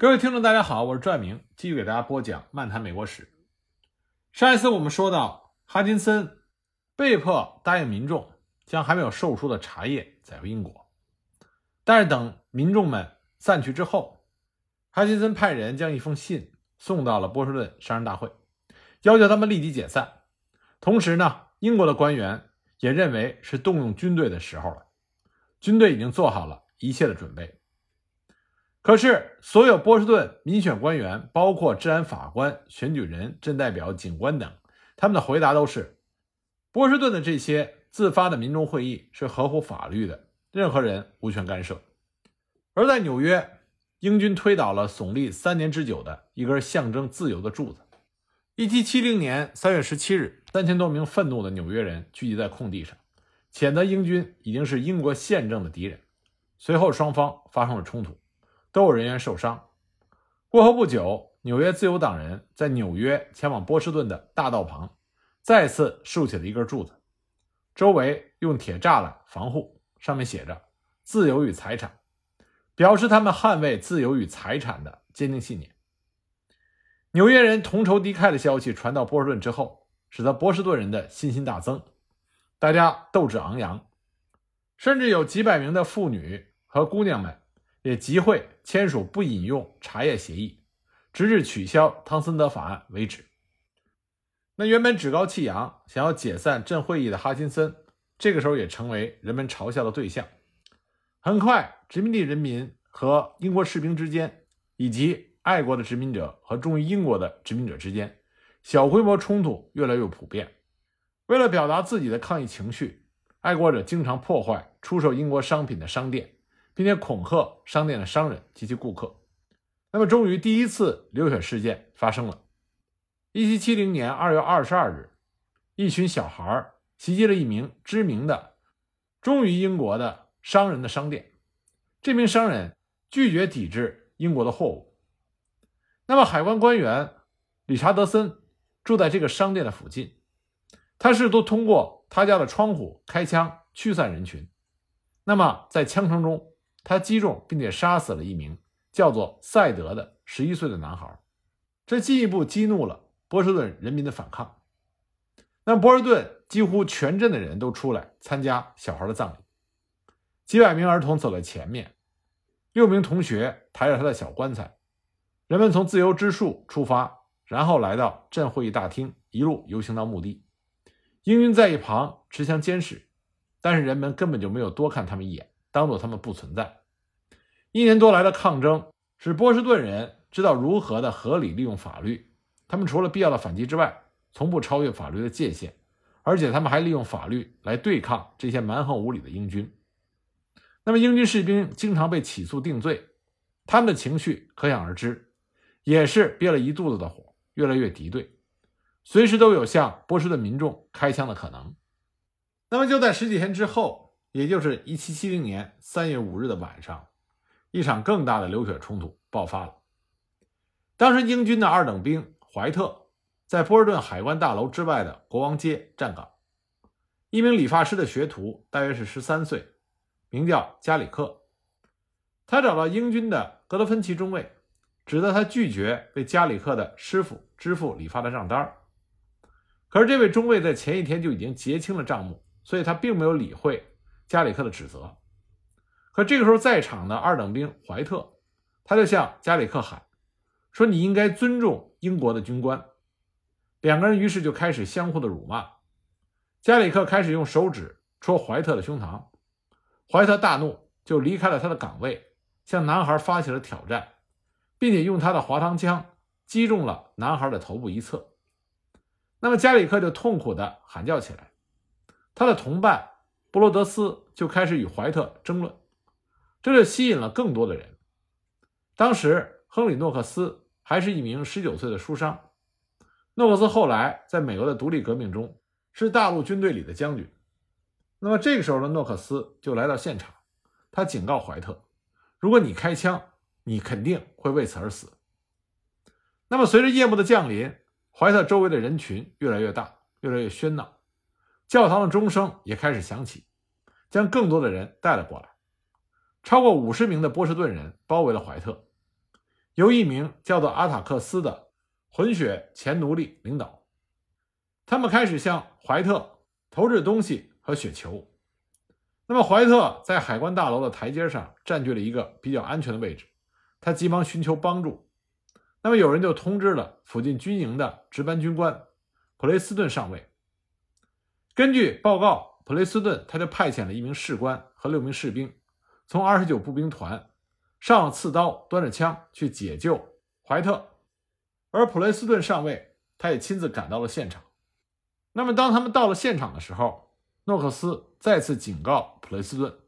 各位听众，大家好，我是拽明，继续给大家播讲《漫谈美国史》。上一次我们说到，哈金森被迫答应民众将还没有售出的茶叶载回英国，但是等民众们散去之后，哈金森派人将一封信送到了波士顿商人大会，要求他们立即解散。同时呢，英国的官员也认为是动用军队的时候了，军队已经做好了一切的准备。可是，所有波士顿民选官员，包括治安法官、选举人、镇代表、警官等，他们的回答都是：波士顿的这些自发的民众会议是合乎法律的，任何人无权干涉。而在纽约，英军推倒了耸立三年之久的一根象征自由的柱子。一七七零年三月十七日，三千多名愤怒的纽约人聚集在空地上，谴责英军已经是英国宪政的敌人。随后，双方发生了冲突。都有人员受伤。过后不久，纽约自由党人在纽约前往波士顿的大道旁，再次竖起了一根柱子，周围用铁栅栏防护，上面写着“自由与财产”，表示他们捍卫自由与财产的坚定信念。纽约人同仇敌忾的消息传到波士顿之后，使得波士顿人的信心大增，大家斗志昂扬，甚至有几百名的妇女和姑娘们。也集会签署不引用茶叶协议，直至取消汤森德法案为止。那原本趾高气扬想要解散镇会议的哈金森，这个时候也成为人们嘲笑的对象。很快，殖民地人民和英国士兵之间，以及爱国的殖民者和忠于英国的殖民者之间，小规模冲突越来越普遍。为了表达自己的抗议情绪，爱国者经常破坏出售英国商品的商店。并且恐吓商店的商人及其顾客。那么，终于第一次流血事件发生了。一七七零年二月二十二日，一群小孩袭击了一名知名的忠于英国的商人的商店。这名商人拒绝抵制英国的货物。那么，海关官员理查德森住在这个商店的附近，他试图通过他家的窗户开枪驱散人群。那么，在枪声中，他击中并且杀死了一名叫做赛德的十一岁的男孩，这进一步激怒了波士顿人民的反抗。那波士顿几乎全镇的人都出来参加小孩的葬礼，几百名儿童走在前面，六名同学抬着他的小棺材，人们从自由之树出发，然后来到镇会议大厅，一路游行到墓地。英军在一旁持枪监视，但是人们根本就没有多看他们一眼。当做他们不存在。一年多来的抗争使波士顿人知道如何的合理利用法律。他们除了必要的反击之外，从不超越法律的界限，而且他们还利用法律来对抗这些蛮横无理的英军。那么，英军士兵经常被起诉定罪，他们的情绪可想而知，也是憋了一肚子的火，越来越敌对，随时都有向波士顿民众开枪的可能。那么，就在十几天之后。也就是一七七零年三月五日的晚上，一场更大的流血冲突爆发了。当时，英军的二等兵怀特在波士顿海关大楼之外的国王街站岗。一名理发师的学徒，大约是十三岁，名叫加里克。他找到英军的格德芬奇中尉，指责他拒绝为加里克的师傅支付理发的账单。可是，这位中尉在前一天就已经结清了账目，所以他并没有理会。加里克的指责，可这个时候在场的二等兵怀特，他就向加里克喊说：“你应该尊重英国的军官。”两个人于是就开始相互的辱骂。加里克开始用手指戳怀特的胸膛，怀特大怒，就离开了他的岗位，向男孩发起了挑战，并且用他的滑膛枪击中了男孩的头部一侧。那么加里克就痛苦地喊叫起来，他的同伴。布罗德斯就开始与怀特争论，这就吸引了更多的人。当时，亨利·诺克斯还是一名十九岁的书商。诺克斯后来在美国的独立革命中是大陆军队里的将军。那么这个时候的诺克斯就来到现场，他警告怀特：“如果你开枪，你肯定会为此而死。”那么随着夜幕的降临，怀特周围的人群越来越大，越来越喧闹。教堂的钟声也开始响起，将更多的人带了过来。超过五十名的波士顿人包围了怀特，由一名叫做阿塔克斯的混血前奴隶领导。他们开始向怀特投掷东西和雪球。那么，怀特在海关大楼的台阶上占据了一个比较安全的位置，他急忙寻求帮助。那么，有人就通知了附近军营的值班军官普雷斯顿上尉。根据报告，普雷斯顿他就派遣了一名士官和六名士兵，从二十九步兵团上刺刀，端着枪去解救怀特。而普雷斯顿上尉他也亲自赶到了现场。那么，当他们到了现场的时候，诺克斯再次警告普雷斯顿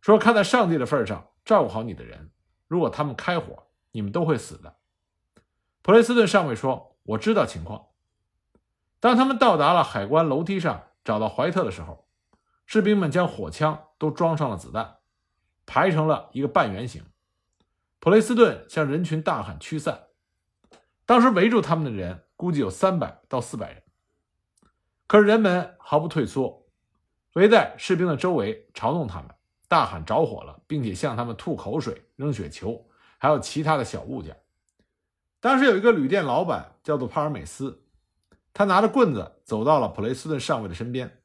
说：“看在上帝的份上，照顾好你的人。如果他们开火，你们都会死的。”普雷斯顿上尉说：“我知道情况。”当他们到达了海关楼梯上，找到怀特的时候，士兵们将火枪都装上了子弹，排成了一个半圆形。普雷斯顿向人群大喊驱散。当时围住他们的人估计有三百到四百人，可是人们毫不退缩，围在士兵的周围嘲弄他们，大喊着火了，并且向他们吐口水、扔雪球，还有其他的小物件。当时有一个旅店老板叫做帕尔美斯，他拿着棍子走到了普雷斯顿上尉的身边，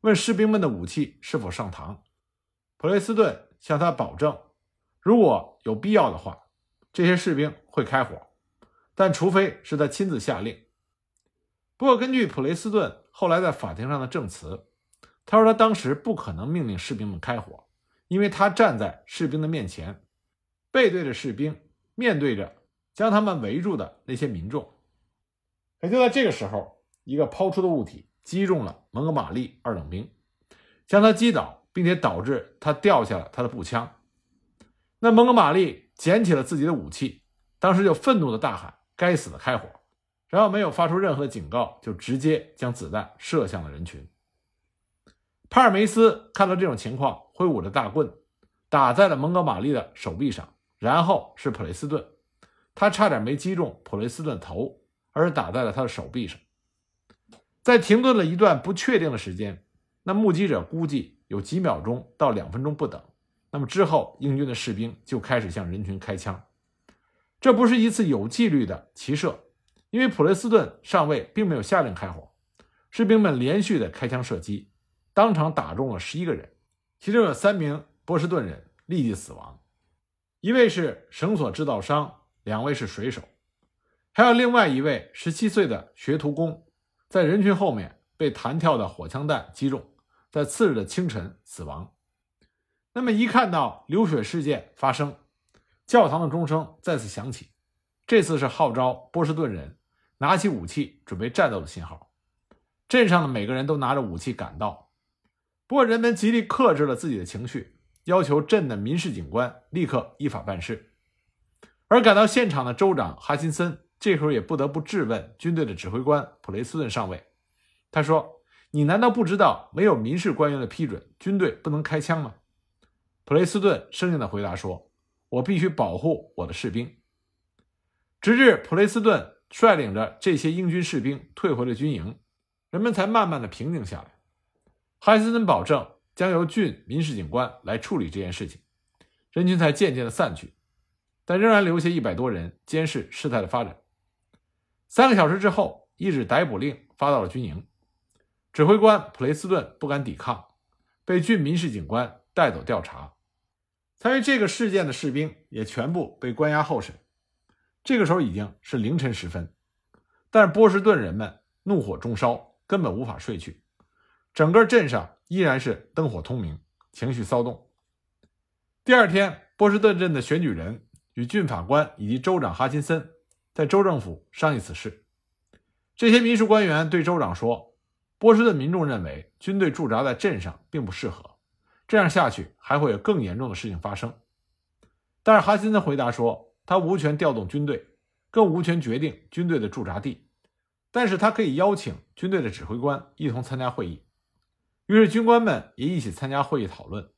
问士兵们的武器是否上膛。普雷斯顿向他保证，如果有必要的话，这些士兵会开火，但除非是他亲自下令。不过，根据普雷斯顿后来在法庭上的证词，他说他当时不可能命令士兵们开火，因为他站在士兵的面前，背对着士兵，面对着。将他们围住的那些民众，可就在这个时候，一个抛出的物体击中了蒙哥马利二等兵，将他击倒，并且导致他掉下了他的步枪。那蒙哥马利捡起了自己的武器，当时就愤怒的大喊：“该死的开火！”然后没有发出任何警告，就直接将子弹射向了人群。帕尔梅斯看到这种情况，挥舞着大棍打在了蒙哥马利的手臂上，然后是普雷斯顿。他差点没击中普雷斯顿的头，而打在了他的手臂上。在停顿了一段不确定的时间，那目击者估计有几秒钟到两分钟不等。那么之后，英军的士兵就开始向人群开枪。这不是一次有纪律的齐射，因为普雷斯顿上尉并没有下令开火。士兵们连续的开枪射击，当场打中了十一个人，其中有三名波士顿人立即死亡，一位是绳索制造商。两位是水手，还有另外一位十七岁的学徒工，在人群后面被弹跳的火枪弹击中，在次日的清晨死亡。那么，一看到流血事件发生，教堂的钟声再次响起，这次是号召波士顿人拿起武器准备战斗的信号。镇上的每个人都拿着武器赶到，不过人们极力克制了自己的情绪，要求镇的民事警官立刻依法办事。而赶到现场的州长哈金森这时候也不得不质问军队的指挥官普雷斯顿上尉。他说：“你难道不知道没有民事官员的批准，军队不能开枪吗？”普雷斯顿生硬地回答说：“我必须保护我的士兵。”直至普雷斯顿率领着这些英军士兵退回了军营，人们才慢慢的平静下来。哈金森保证将由郡民事警官来处理这件事情，人群才渐渐的散去。但仍然留下一百多人监视事态的发展。三个小时之后，一纸逮捕令发到了军营，指挥官普雷斯顿不敢抵抗，被郡民事警官带走调查。参与这个事件的士兵也全部被关押候审。这个时候已经是凌晨时分，但是波士顿人们怒火中烧，根本无法睡去，整个镇上依然是灯火通明，情绪骚动。第二天，波士顿镇的选举人。与郡法官以及州长哈金森在州政府商议此事。这些民事官员对州长说：“波士顿民众认为军队驻扎在镇上并不适合，这样下去还会有更严重的事情发生。”但是哈金森回答说：“他无权调动军队，更无权决定军队的驻扎地，但是他可以邀请军队的指挥官一同参加会议。”于是军官们也一起参加会议讨论。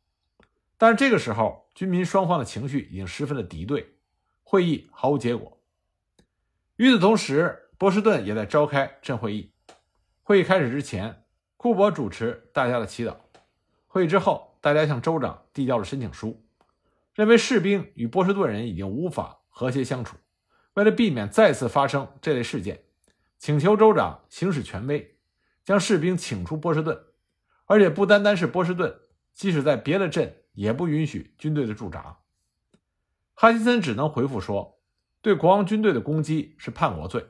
但是这个时候，军民双方的情绪已经十分的敌对，会议毫无结果。与此同时，波士顿也在召开镇会议。会议开始之前，库珀主持大家的祈祷。会议之后，大家向州长递交了申请书，认为士兵与波士顿人已经无法和谐相处。为了避免再次发生这类事件，请求州长行使权威，将士兵请出波士顿，而且不单单是波士顿，即使在别的镇也不允许军队的驻扎。哈金森只能回复说：“对国王军队的攻击是叛国罪，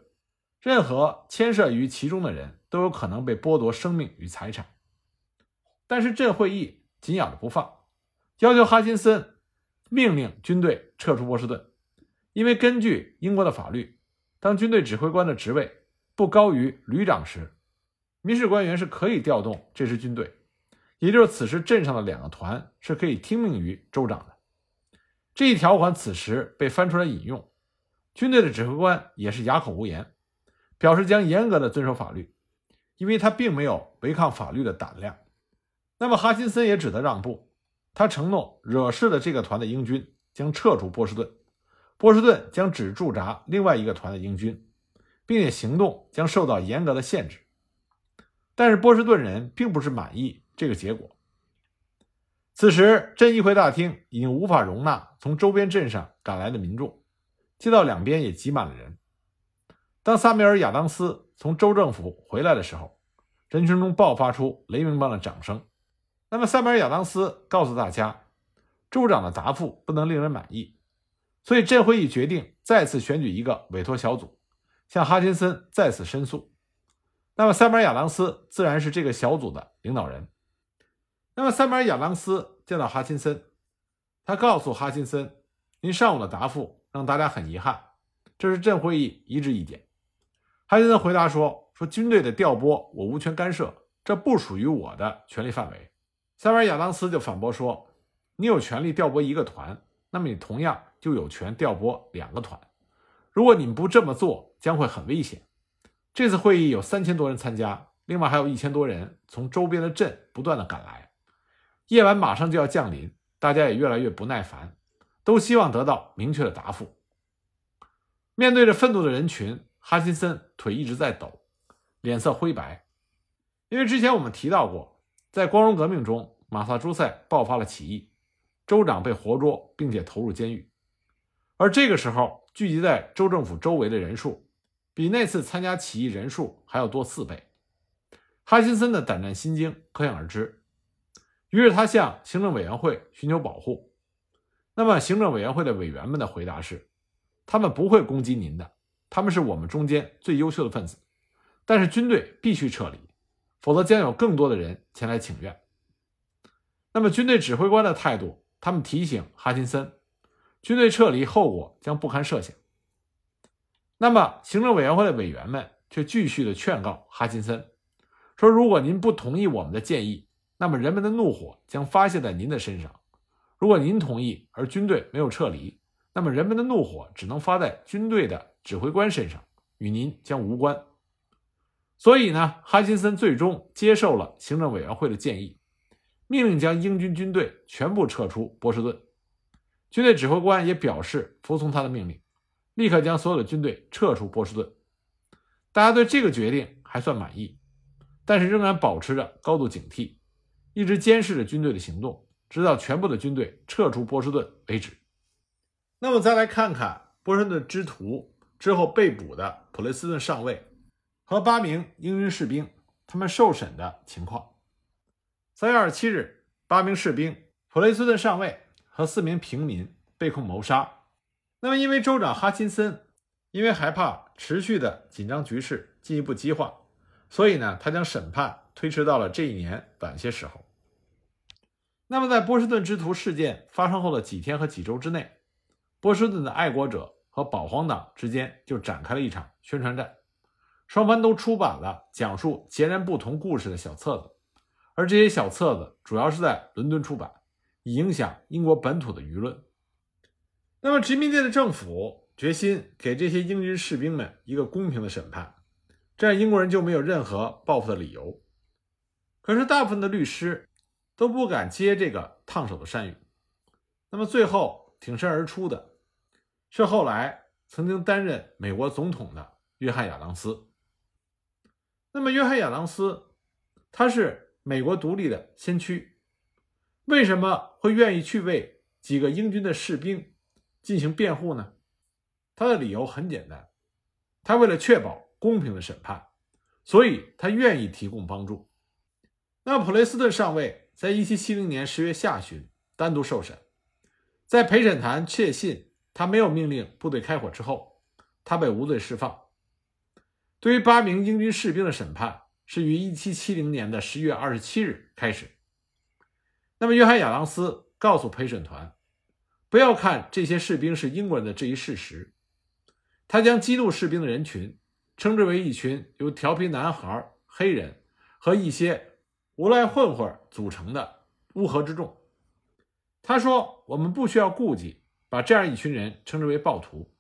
任何牵涉于其中的人都有可能被剥夺生命与财产。”但是镇会议紧咬着不放，要求哈金森命令军队撤出波士顿。因为根据英国的法律，当军队指挥官的职位不高于旅长时，民事官员是可以调动这支军队，也就是此时镇上的两个团是可以听命于州长的。这一条款此时被翻出来引用，军队的指挥官也是哑口无言，表示将严格的遵守法律，因为他并没有违抗法律的胆量。那么哈金森也只得让步，他承诺惹事的这个团的英军将撤出波士顿。波士顿将只驻扎另外一个团的英军，并且行动将受到严格的限制。但是波士顿人并不是满意这个结果。此时镇议会大厅已经无法容纳从周边镇上赶来的民众，街道两边也挤满了人。当萨米尔·亚当斯从州政府回来的时候，人群中爆发出雷鸣般的掌声。那么萨米尔·亚当斯告诉大家，州长的答复不能令人满意。所以，镇会议决定再次选举一个委托小组，向哈金森再次申诉。那么，塞缪尔·亚当斯自然是这个小组的领导人。那么，塞缪尔·亚当斯见到哈金森，他告诉哈金森：“您上午的答复让大家很遗憾，这是镇会议一致意见。”哈金森回答说：“说军队的调拨我无权干涉，这不属于我的权力范围。”塞维尔·亚当斯就反驳说：“你有权利调拨一个团，那么你同样。”就有权调拨两个团，如果你们不这么做，将会很危险。这次会议有三千多人参加，另外还有一千多人从周边的镇不断的赶来。夜晚马上就要降临，大家也越来越不耐烦，都希望得到明确的答复。面对着愤怒的人群，哈金森腿一直在抖，脸色灰白，因为之前我们提到过，在光荣革命中，马萨诸塞爆发了起义，州长被活捉，并且投入监狱。而这个时候，聚集在州政府周围的人数，比那次参加起义人数还要多四倍。哈辛森的胆战心惊可想而知。于是他向行政委员会寻求保护。那么，行政委员会的委员们的回答是：他们不会攻击您的，他们是我们中间最优秀的分子。但是军队必须撤离，否则将有更多的人前来请愿。那么，军队指挥官的态度，他们提醒哈金森。军队撤离后果将不堪设想。那么，行政委员会的委员们却继续的劝告哈金森说：“如果您不同意我们的建议，那么人们的怒火将发泄在您的身上；如果您同意，而军队没有撤离，那么人们的怒火只能发在军队的指挥官身上，与您将无关。”所以呢，哈金森最终接受了行政委员会的建议，命令将英军军队全部撤出波士顿。军队指挥官也表示服从他的命令，立刻将所有的军队撤出波士顿。大家对这个决定还算满意，但是仍然保持着高度警惕，一直监视着军队的行动，直到全部的军队撤出波士顿为止。那么，再来看看波士顿之徒之后被捕的普雷斯顿上尉和八名英军士兵他们受审的情况。三月二十七日，八名士兵、普雷斯顿上尉。和四名平民被控谋杀。那么，因为州长哈钦森因为害怕持续的紧张局势进一步激化，所以呢，他将审判推迟到了这一年晚些时候。那么，在波士顿之徒事件发生后的几天和几周之内，波士顿的爱国者和保皇党之间就展开了一场宣传战，双方都出版了讲述截然不同故事的小册子，而这些小册子主要是在伦敦出版。以影响英国本土的舆论。那么，殖民地的政府决心给这些英军士兵们一个公平的审判，这样英国人就没有任何报复的理由。可是，大部分的律师都不敢接这个烫手的山芋。那么，最后挺身而出的是后来曾经担任美国总统的约翰·亚当斯。那么，约翰·亚当斯他是美国独立的先驱。为什么会愿意去为几个英军的士兵进行辩护呢？他的理由很简单，他为了确保公平的审判，所以他愿意提供帮助。那普雷斯顿上尉在1770年10月下旬单独受审，在陪审团确信他没有命令部队开火之后，他被无罪释放。对于八名英军士兵的审判是于1770年的10月27日开始。那么，约翰·亚当斯告诉陪审团，不要看这些士兵是英国人的这一事实，他将激怒士兵的人群称之为一群由调皮男孩、黑人和一些。无赖混混组成的乌合之众，他说：“我们不需要顾忌，把这样一群人称之为暴徒。”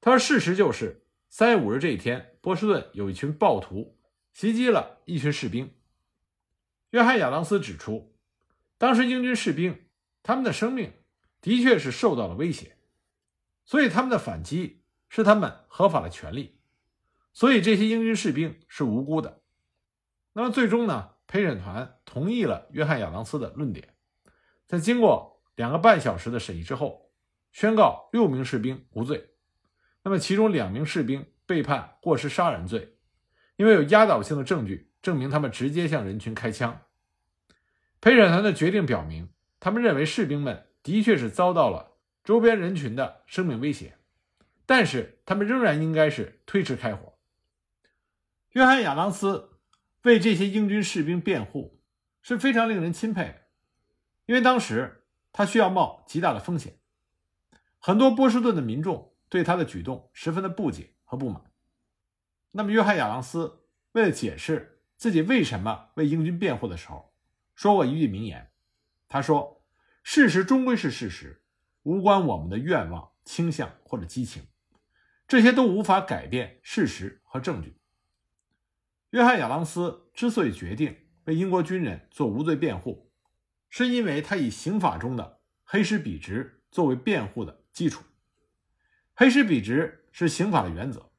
他说：“事实就是三月五日这一天，波士顿有一群暴徒袭击了一群士兵。”约翰·亚当斯指出，当时英军士兵他们的生命的确是受到了威胁，所以他们的反击是他们合法的权利，所以这些英军士兵是无辜的。那么最终呢？陪审团同意了约翰·亚当斯的论点，在经过两个半小时的审议之后，宣告六名士兵无罪。那么，其中两名士兵被判过失杀人罪，因为有压倒性的证据证明他们直接向人群开枪。陪审团的决定表明，他们认为士兵们的确是遭到了周边人群的生命威胁，但是他们仍然应该是推迟开火。约翰·亚当斯。为这些英军士兵辩护是非常令人钦佩的，因为当时他需要冒极大的风险。很多波士顿的民众对他的举动十分的不解和不满。那么，约翰·亚当斯为了解释自己为什么为英军辩护的时候，说过一句名言。他说：“事实终归是事实，无关我们的愿望、倾向或者激情，这些都无法改变事实和证据。”约翰·亚当斯之所以决定为英国军人做无罪辩护，是因为他以刑法中的黑石比值作为辩护的基础。黑石比值是刑法的原则，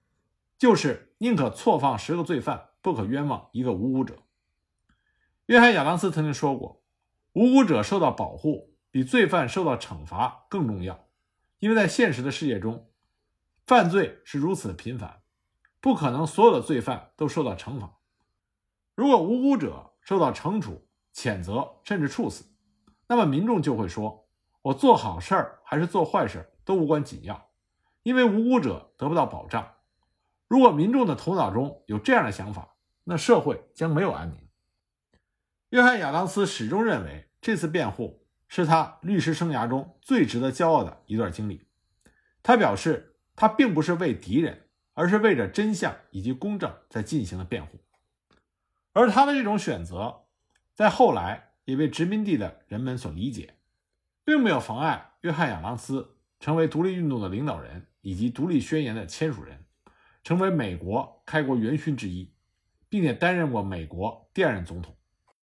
就是宁可错放十个罪犯，不可冤枉一个无辜者。约翰·亚当斯曾经说过：“无辜者受到保护比罪犯受到惩罚更重要，因为在现实的世界中，犯罪是如此的频繁。”不可能，所有的罪犯都受到惩罚。如果无辜者受到惩处、谴责，甚至处死，那么民众就会说：“我做好事儿还是做坏事都无关紧要，因为无辜者得不到保障。”如果民众的头脑中有这样的想法，那社会将没有安宁。约翰·亚当斯始终认为，这次辩护是他律师生涯中最值得骄傲的一段经历。他表示，他并不是为敌人。而是为着真相以及公正在进行的辩护，而他的这种选择，在后来也被殖民地的人们所理解，并没有妨碍约翰·亚当斯成为独立运动的领导人以及独立宣言的签署人，成为美国开国元勋之一，并且担任过美国第二任总统。